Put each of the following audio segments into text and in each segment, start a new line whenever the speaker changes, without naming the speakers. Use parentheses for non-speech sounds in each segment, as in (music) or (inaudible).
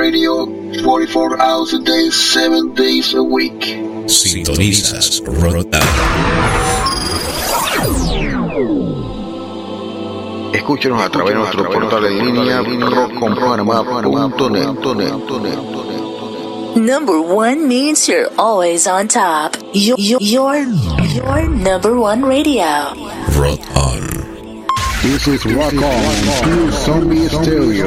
44 hours a day, 7 days a week.
Sintonizas Rotan.
Escúchenos a través de nuestro portal en línea rockconpanamá.net.
Number one means you're always on top. Your, your, your, your number one radio.
Rock on.
This is Rock On, Pure Zombie Stereo.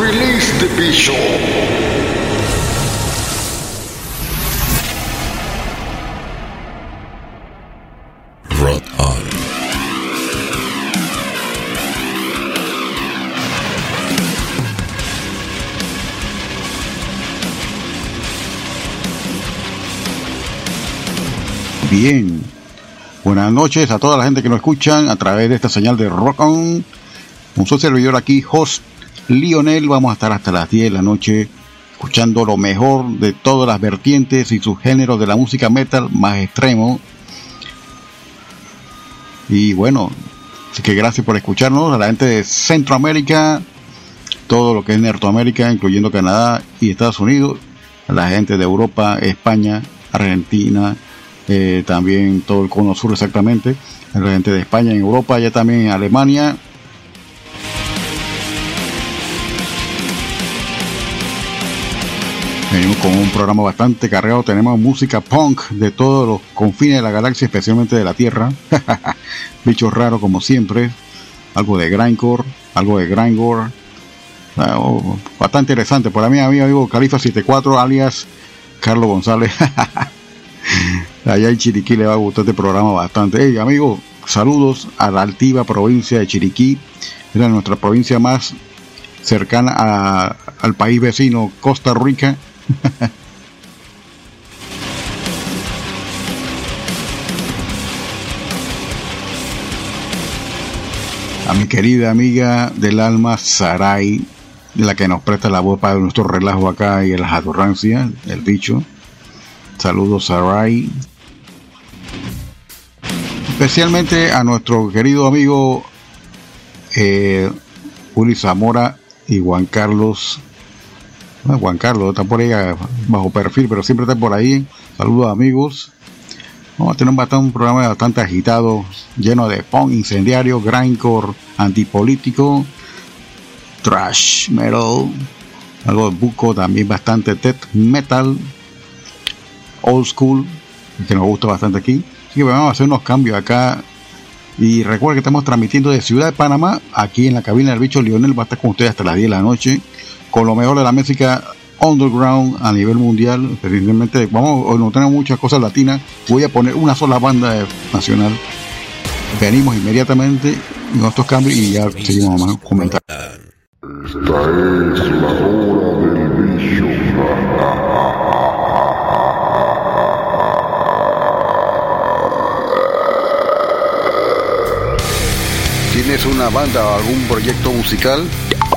Release the Bishop.
Rock on.
Bien. Buenas noches a toda la gente que nos escuchan a través de esta señal de Rock On. Un socio servidor aquí, host Lionel. Vamos a estar hasta las 10 de la noche escuchando lo mejor de todas las vertientes y sus géneros de la música metal más extremo. Y bueno, así que gracias por escucharnos a la gente de Centroamérica, todo lo que es Norteamérica, incluyendo Canadá y Estados Unidos, a la gente de Europa, España, Argentina, eh, también todo el cono sur exactamente, a la gente de España en Europa, ya también en Alemania. Venimos con un programa bastante cargado, tenemos música punk de todos los confines de la galaxia, especialmente de la Tierra. (laughs) Bichos raros como siempre, algo de grindcore, algo de grindcore, Ah, oh, bastante interesante. Para mí, mi amigo Califa 74, alias Carlos González. (laughs) Allá en Chiriquí le va a gustar este programa bastante. Hey, amigo, saludos a la altiva provincia de Chiriquí. Era nuestra provincia más cercana a- al país vecino, Costa Rica. (laughs) a mi querida amiga del alma Sarai, la que nos presta la voz para nuestro relajo acá y las adorancias, el bicho. Saludos Sarai. Especialmente a nuestro querido amigo eh, Uli Zamora y Juan Carlos. Ah, Juan Carlos está por ahí ah, bajo perfil, pero siempre está por ahí. Saludos amigos. Vamos a tener un, bastante, programa bastante agitado, lleno de punk incendiario, grindcore, antipolítico, trash metal, algo de buco, también bastante death metal, old school, que nos gusta bastante aquí. Así que vamos a hacer unos cambios acá. Y recuerden que estamos transmitiendo de Ciudad de Panamá, aquí en la cabina del bicho Lionel, va a estar con ustedes hasta las 10 de la noche, con lo mejor de la música underground a nivel mundial. Evidentemente, vamos, no tenemos muchas cosas latinas, voy a poner una sola banda nacional. Venimos inmediatamente con estos cambios y ya seguimos más comentando.
Esta es la hora del bicho.
¿Tienes una banda o algún proyecto musical?